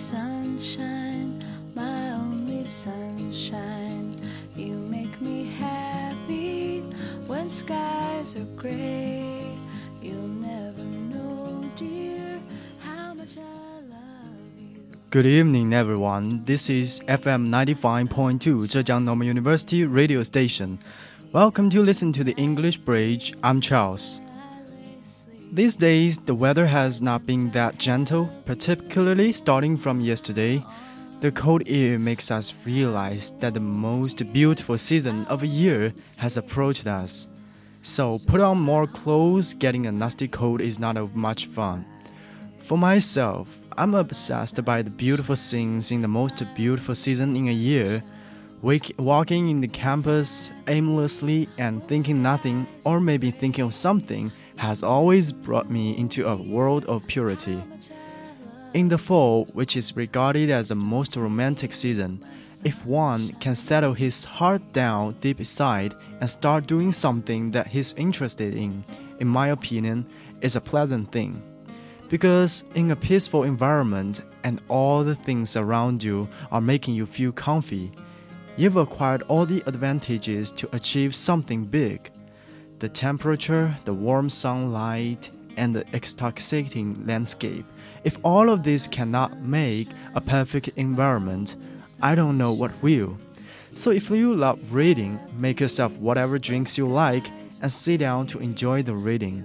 sunshine, my only sunshine. You make me happy when skies are gray. You'll never know, dear, how much I love you. Good evening, everyone. This is FM 95.2 Zhejiang Normal University radio station. Welcome to listen to the English Bridge. I'm Charles. These days, the weather has not been that gentle, particularly starting from yesterday. The cold air makes us realize that the most beautiful season of a year has approached us. So, put on more clothes, getting a nasty cold is not of much fun. For myself, I'm obsessed by the beautiful scenes in the most beautiful season in a year. Wake, walking in the campus aimlessly and thinking nothing, or maybe thinking of something, has always brought me into a world of purity. In the fall, which is regarded as the most romantic season, if one can settle his heart down deep inside and start doing something that he's interested in, in my opinion, is a pleasant thing. Because in a peaceful environment and all the things around you are making you feel comfy, you've acquired all the advantages to achieve something big. The temperature, the warm sunlight, and the intoxicating landscape. If all of this cannot make a perfect environment, I don't know what will. So if you love reading, make yourself whatever drinks you like and sit down to enjoy the reading.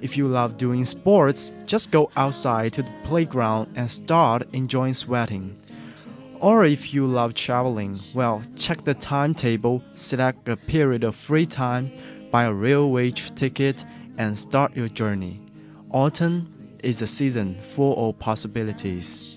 If you love doing sports, just go outside to the playground and start enjoying sweating. Or if you love traveling, well, check the timetable, select a period of free time, buy a railway ticket, and start your journey. Autumn is a season full of possibilities.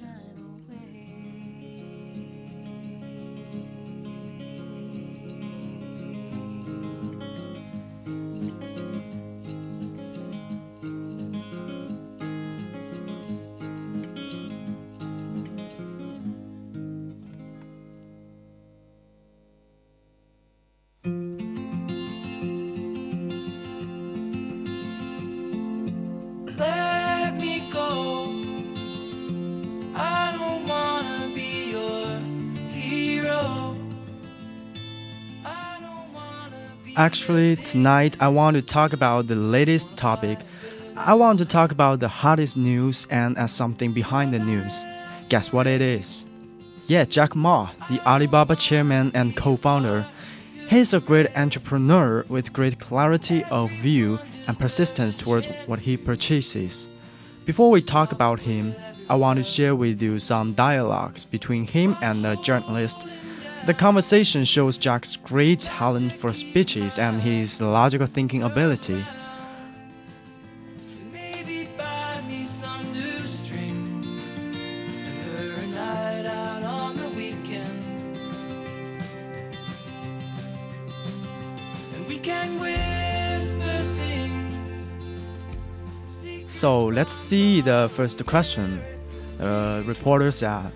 Actually, tonight I want to talk about the latest topic. I want to talk about the hottest news and as something behind the news. Guess what it is? Yeah, Jack Ma, the Alibaba chairman and co-founder. He's a great entrepreneur with great clarity of view and persistence towards what he purchases. Before we talk about him, I want to share with you some dialogues between him and a journalist. The conversation shows Jack's great talent for speeches and his logical thinking ability. Maybe buy me some new strings and her a night out on the weekend. And we can whisper things. So let's see the first question. Uh, reporter said,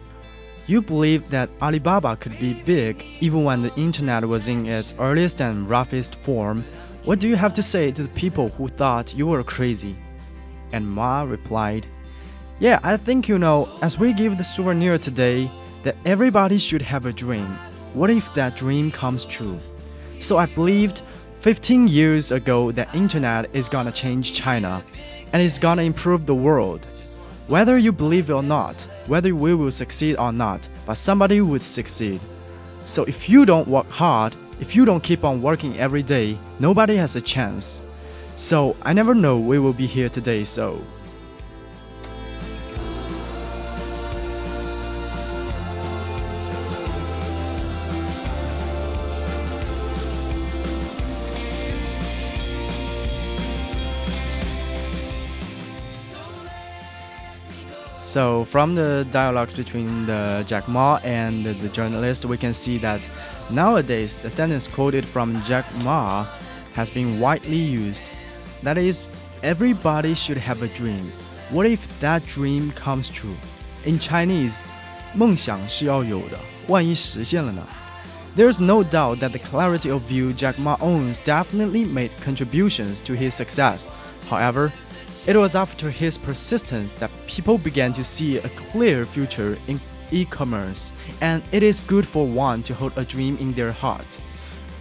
You believe that Alibaba could be big even when the internet was in its earliest and roughest form. What do you have to say to the people who thought you were crazy? And Ma replied, Yeah, I think you know, as we give the souvenir today, that everybody should have a dream. What if that dream comes true? So I believed 15 years ago that internet is gonna change China and it's gonna improve the world. Whether you believe it or not, whether we will succeed or not, but somebody would succeed. So if you don't work hard, if you don't keep on working every day, nobody has a chance. So I never know we will be here today, so So from the dialogues between the Jack Ma and the, the journalist, we can see that nowadays the sentence quoted from Jack Ma has been widely used. That is, everybody should have a dream. What if that dream comes true? In Chinese, 梦想是要有的，万一实现了呢？There's no doubt that the clarity of view Jack Ma owns definitely made contributions to his success. However, it was after his persistence that people began to see a clear future in e commerce, and it is good for one to hold a dream in their heart.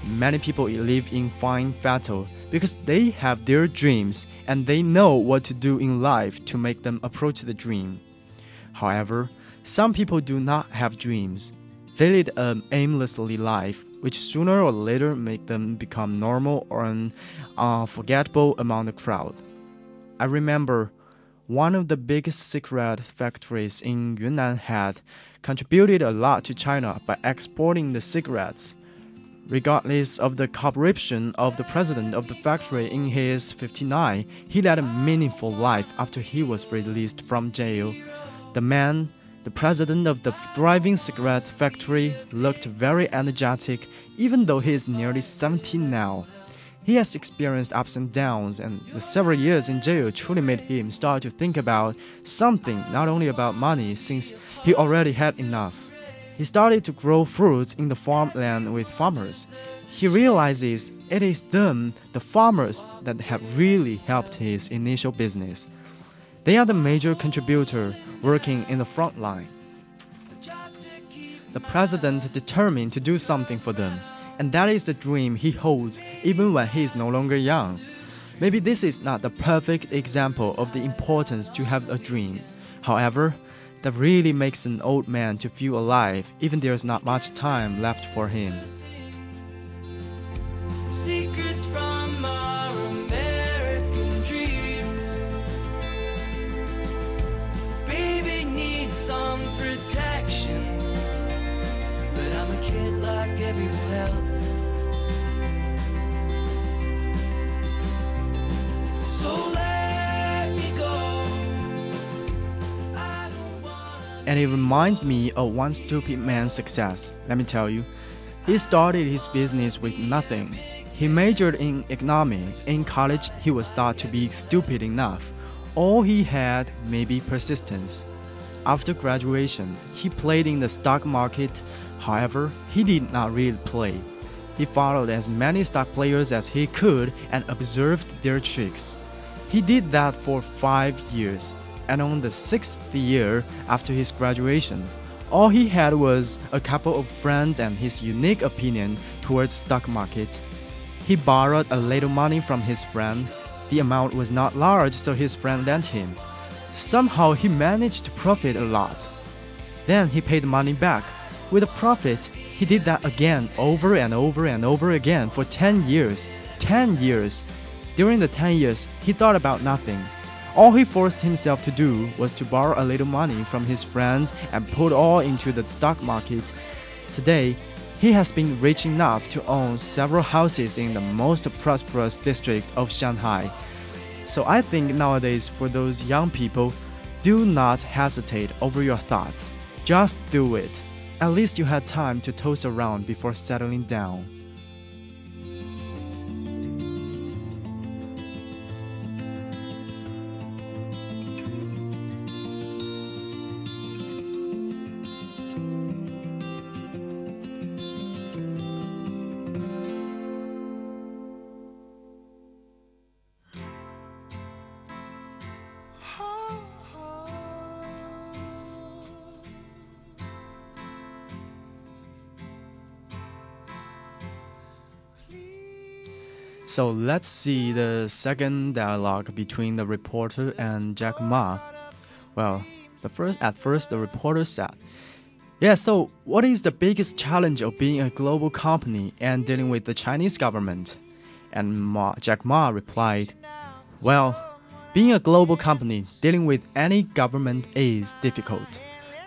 Many people live in fine fettle because they have their dreams and they know what to do in life to make them approach the dream. However, some people do not have dreams. They lead an aimlessly life, which sooner or later make them become normal or unforgettable uh, among the crowd. I remember one of the biggest cigarette factories in Yunnan had contributed a lot to China by exporting the cigarettes. Regardless of the corruption of the president of the factory in his 59, he led a meaningful life after he was released from jail. The man, the president of the thriving cigarette factory, looked very energetic even though he is nearly 70 now. He has experienced ups and downs, and the several years in jail truly made him start to think about something, not only about money, since he already had enough. He started to grow fruits in the farmland with farmers. He realizes it is them, the farmers, that have really helped his initial business. They are the major contributor working in the front line. The president determined to do something for them, and that is the dream he holds even when he is no longer young. Maybe this is not the perfect example of the importance to have a dream. However, that really makes an old man to feel alive even there's not much time left for him. Everyone else. So let me go. And it reminds me of one stupid man's success. Let me tell you. He started his business with nothing. He majored in economics. In college, he was thought to be stupid enough. All he had may be persistence. After graduation, he played in the stock market. However, he did not really play. He followed as many stock players as he could and observed their tricks. He did that for five years, and on the sixth year after his graduation, all he had was a couple of friends and his unique opinion towards stock market. He borrowed a little money from his friend. The amount was not large, so his friend lent him. Somehow he managed to profit a lot. Then he paid the money back. With a profit, he did that again over and over and over again for 10 years. 10 years. During the 10 years, he thought about nothing. All he forced himself to do was to borrow a little money from his friends and put all into the stock market. Today, he has been rich enough to own several houses in the most prosperous district of Shanghai. So I think nowadays for those young people, do not hesitate over your thoughts. Just do it. At least you had time to toss around before settling down. So let's see the second dialogue between the reporter and Jack Ma. Well, the first at first the reporter said, "Yeah, so what is the biggest challenge of being a global company and dealing with the Chinese government?" And Ma, Jack Ma replied, "Well, being a global company dealing with any government is difficult."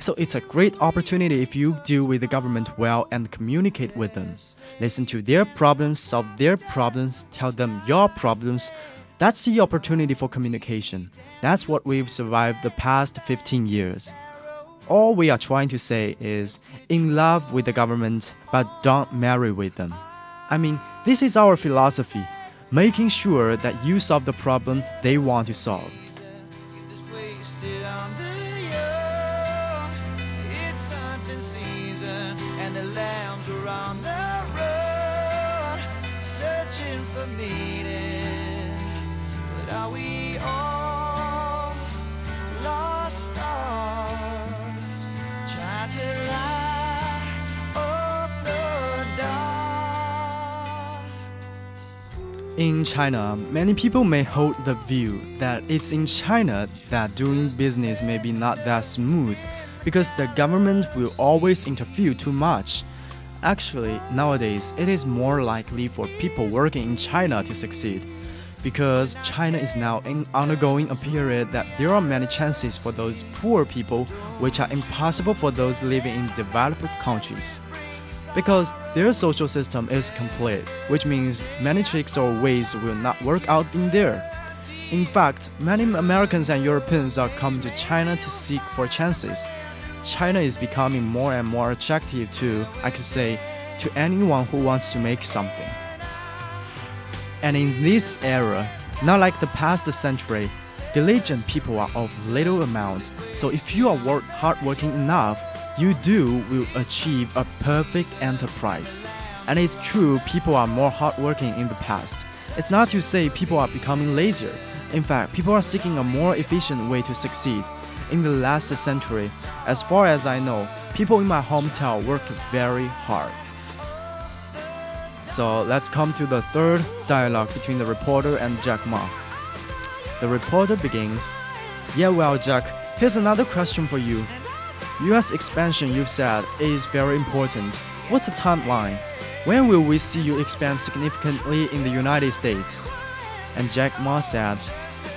So it's a great opportunity if you deal with the government well and communicate with them. Listen to their problems, solve their problems, tell them your problems. That's the opportunity for communication. That's what we've survived the past 15 years. All we are trying to say is in love with the government, but don't marry with them. I mean, this is our philosophy, making sure that you solve the problem they want to solve. In China, many people may hold the view that it's in China that doing business may be not that smooth because the government will always interfere too much. Actually, nowadays, it is more likely for people working in China to succeed because China is now in undergoing a period that there are many chances for those poor people which are impossible for those living in developed countries because their social system is complete, which means many tricks or ways will not work out in there. In fact, many Americans and Europeans are coming to China to seek for chances. China is becoming more and more attractive to, I could say, to anyone who wants to make something. And in this era, not like the past century, diligent people are of little amount. So if you are work hardworking enough, you do will achieve a perfect enterprise. And it's true, people are more hardworking in the past. It's not to say people are becoming lazier. In fact, people are seeking a more efficient way to succeed. In the last century, as far as I know, people in my hometown worked very hard. So let's come to the third dialogue between the reporter and Jack Ma. The reporter begins Yeah, well, Jack, here's another question for you. US expansion, you've said, is very important. What's the timeline? When will we see you expand significantly in the United States? And Jack Ma said,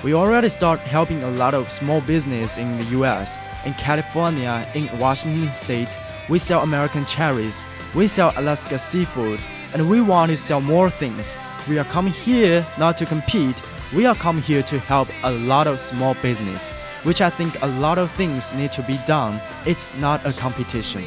We already start helping a lot of small business in the US. In California, in Washington State, we sell American cherries, we sell Alaska seafood, and we want to sell more things. We are coming here not to compete, we are coming here to help a lot of small business which I think a lot of things need to be done. It's not a competition.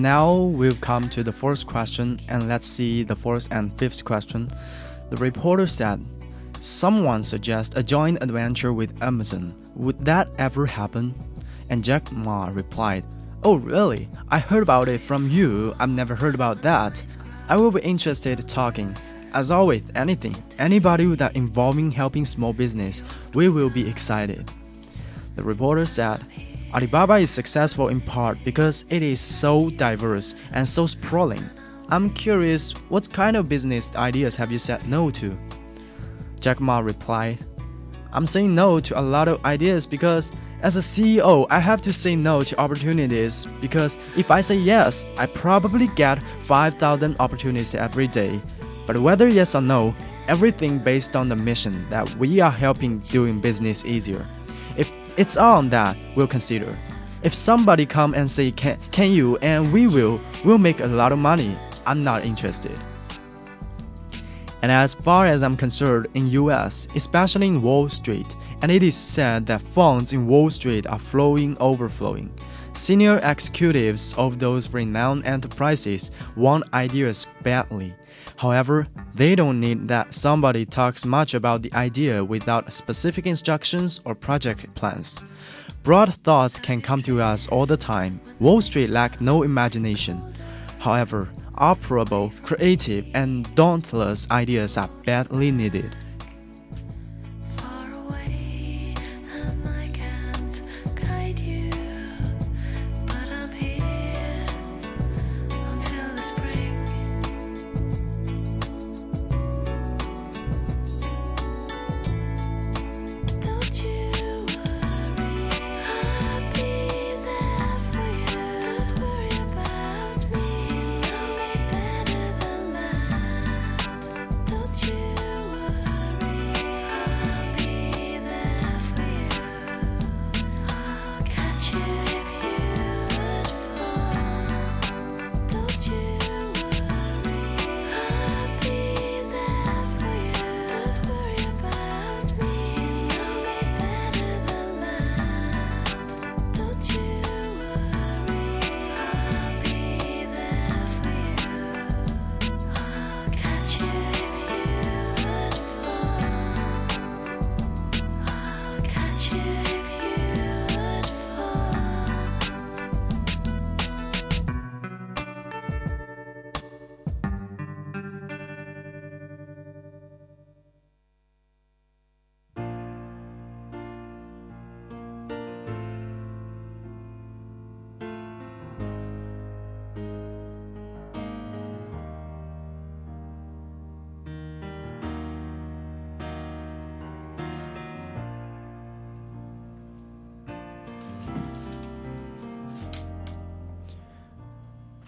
Now we've come to the fourth question, and let's see the fourth and fifth question. The reporter said, Someone suggests a joint adventure with Amazon. Would that ever happen? And Jack Ma replied, Oh, really? I heard about it from you. I've never heard about that. I will be interested talking. As always, anything, anybody that involving helping small business, we will be excited. The reporter said, Alibaba is successful in part because it is so diverse and so sprawling. I'm curious, what kind of business ideas have you said no to? Jack Ma replied, I'm saying no to a lot of ideas because as a CEO, I have to say no to opportunities because if I say yes, I probably get 5,000 opportunities every day. But whether yes or no, everything based on the mission that we are helping doing business easier. It's on that we'll consider. If somebody come and say can can you and we will we'll make a lot of money, I'm not interested. And as far as I'm concerned in US, especially in Wall Street, and it is said that funds in Wall Street are flowing overflowing. Senior executives of those renowned enterprises want ideas badly. However, they don't need that somebody talks much about the idea without specific instructions or project plans. Broad thoughts can come to us all the time. Wall Street lack no imagination. However, operable, creative, and dauntless ideas are badly needed.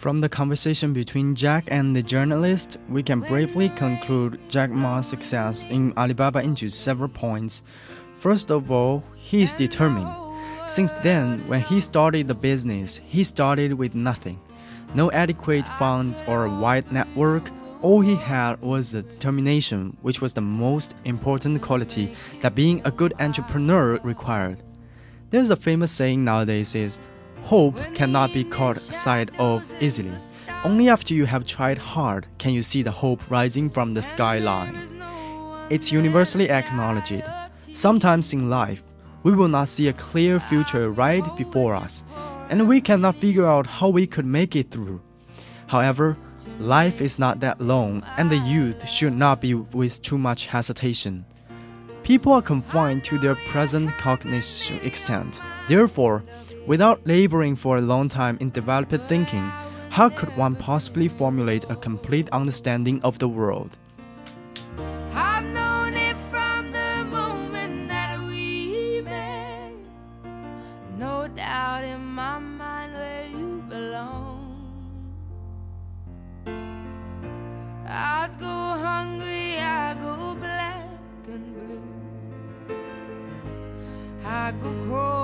From the conversation between Jack and the journalist, we can briefly conclude Jack Ma's success in Alibaba into several points. First of all, he is determined. Since then, when he started the business, he started with nothing. No adequate funds or a wide network. All he had was a determination, which was the most important quality that being a good entrepreneur required. There's a famous saying nowadays is Hope cannot be caught sight of easily. Only after you have tried hard can you see the hope rising from the skyline. It's universally acknowledged. Sometimes in life, we will not see a clear future right before us, and we cannot figure out how we could make it through. However, life is not that long, and the youth should not be with too much hesitation. People are confined to their present cognition extent. Therefore, Without laboring for a long time in developed thinking, how could one possibly formulate a complete understanding of the world? to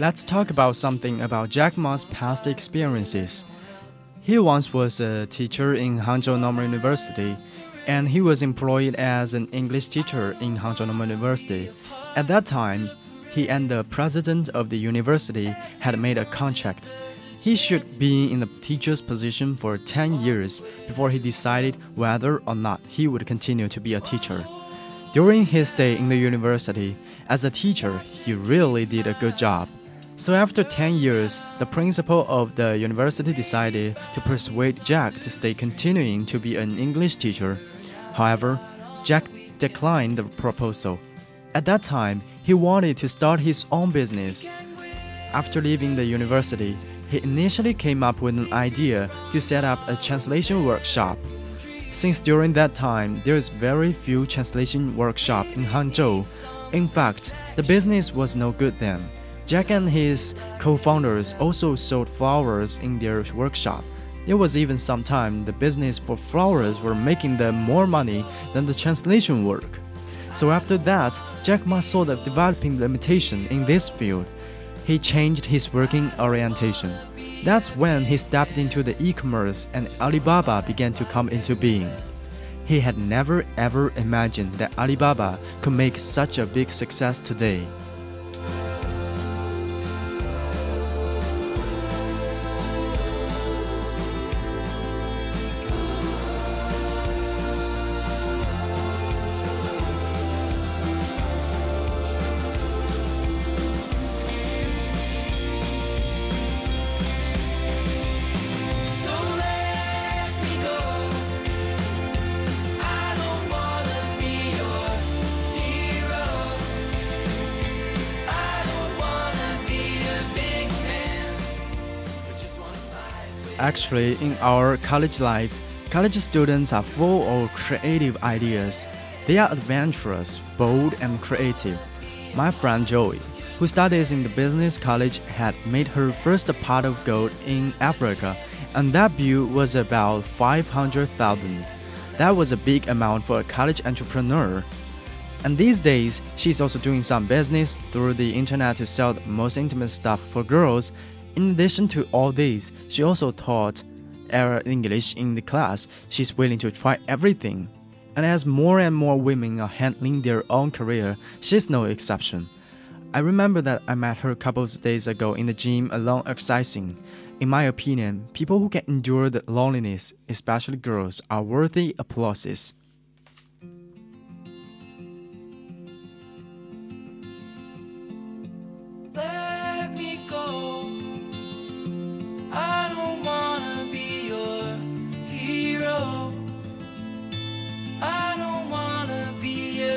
Let's talk about something about Jack Ma's past experiences. He once was a teacher in Hangzhou Normal University, and he was employed as an English teacher in Hangzhou Normal University. At that time, he and the president of the university had made a contract. He should be in the teacher's position for 10 years before he decided whether or not he would continue to be a teacher. During his stay in the university, as a teacher, he really did a good job. So after 10 years, the principal of the university decided to persuade Jack to stay continuing to be an English teacher. However, Jack declined the proposal. At that time, he wanted to start his own business. After leaving the university, he initially came up with an idea to set up a translation workshop. Since during that time there is very few translation workshop in Hangzhou, in fact, the business was no good then. Jack and his co-founders also sold flowers in their workshop. There was even some time the business for flowers were making them more money than the translation work. So after that, Jack Ma saw the developing limitation in this field. He changed his working orientation. That's when he stepped into the e-commerce and Alibaba began to come into being. He had never ever imagined that Alibaba could make such a big success today. Actually, in our college life, college students are full of creative ideas. They are adventurous, bold, and creative. My friend Joey, who studies in the business college, had made her first pot of gold in Africa, and that bill was about 500,000. That was a big amount for a college entrepreneur. And these days, she's also doing some business through the internet to sell the most intimate stuff for girls in addition to all this, she also taught Arab English in the class. She's willing to try everything. And as more and more women are handling their own career, she's no exception. I remember that I met her a couple of days ago in the gym alone exercising. In my opinion, people who can endure the loneliness, especially girls, are worthy applauses.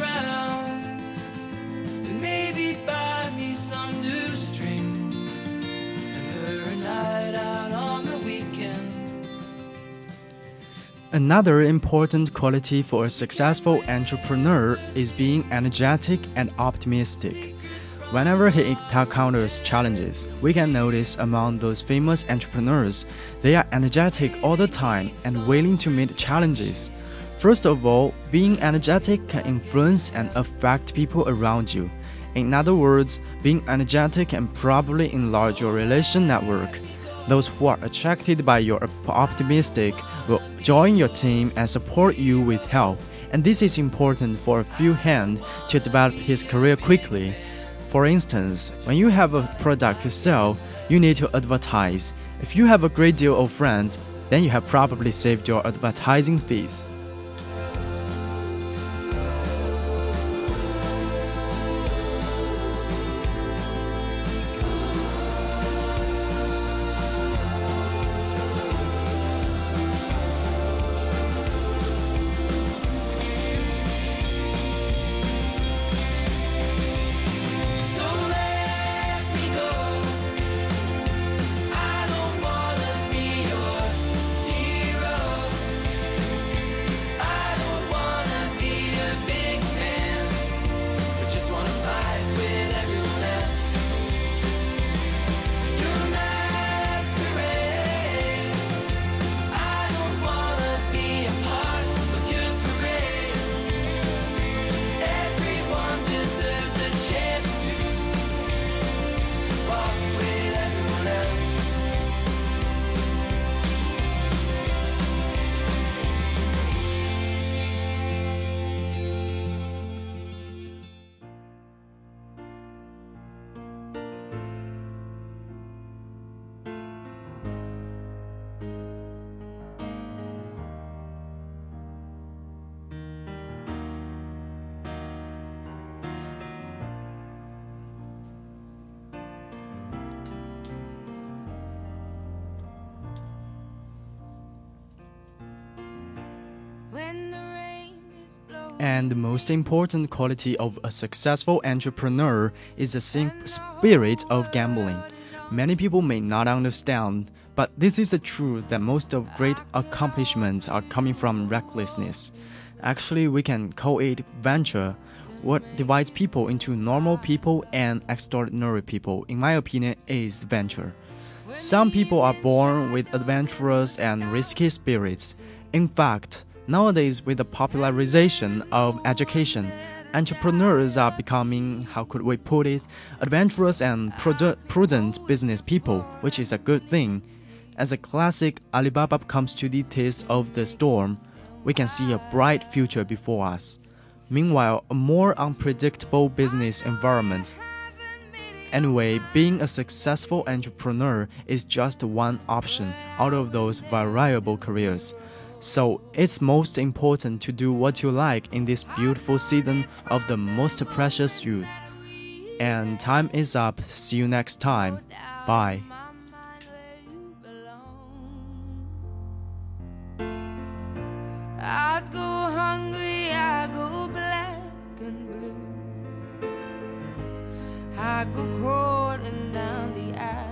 around. Another important quality for a successful entrepreneur is being energetic and optimistic. Whenever he encounters challenges, we can notice among those famous entrepreneurs, they are energetic all the time and willing to meet challenges. First of all, being energetic can influence and affect people around you. In other words, being energetic can probably enlarge your relation network. Those who are attracted by your optimistic will join your team and support you with help. And this is important for a few hands to develop his career quickly. For instance, when you have a product to sell, you need to advertise. If you have a great deal of friends, then you have probably saved your advertising fees. And the most important quality of a successful entrepreneur is the spirit of gambling. Many people may not understand, but this is the truth that most of great accomplishments are coming from recklessness. Actually, we can call it venture. What divides people into normal people and extraordinary people, in my opinion, is venture. Some people are born with adventurous and risky spirits. In fact, Nowadays, with the popularization of education, entrepreneurs are becoming, how could we put it, adventurous and prudent business people, which is a good thing. As a classic Alibaba comes to the teeth of the storm, we can see a bright future before us. Meanwhile, a more unpredictable business environment. Anyway, being a successful entrepreneur is just one option out of those variable careers. So it's most important to do what you like in this beautiful season of the most precious youth. And time is up. See you next time. Bye. I go crawling down the aisle.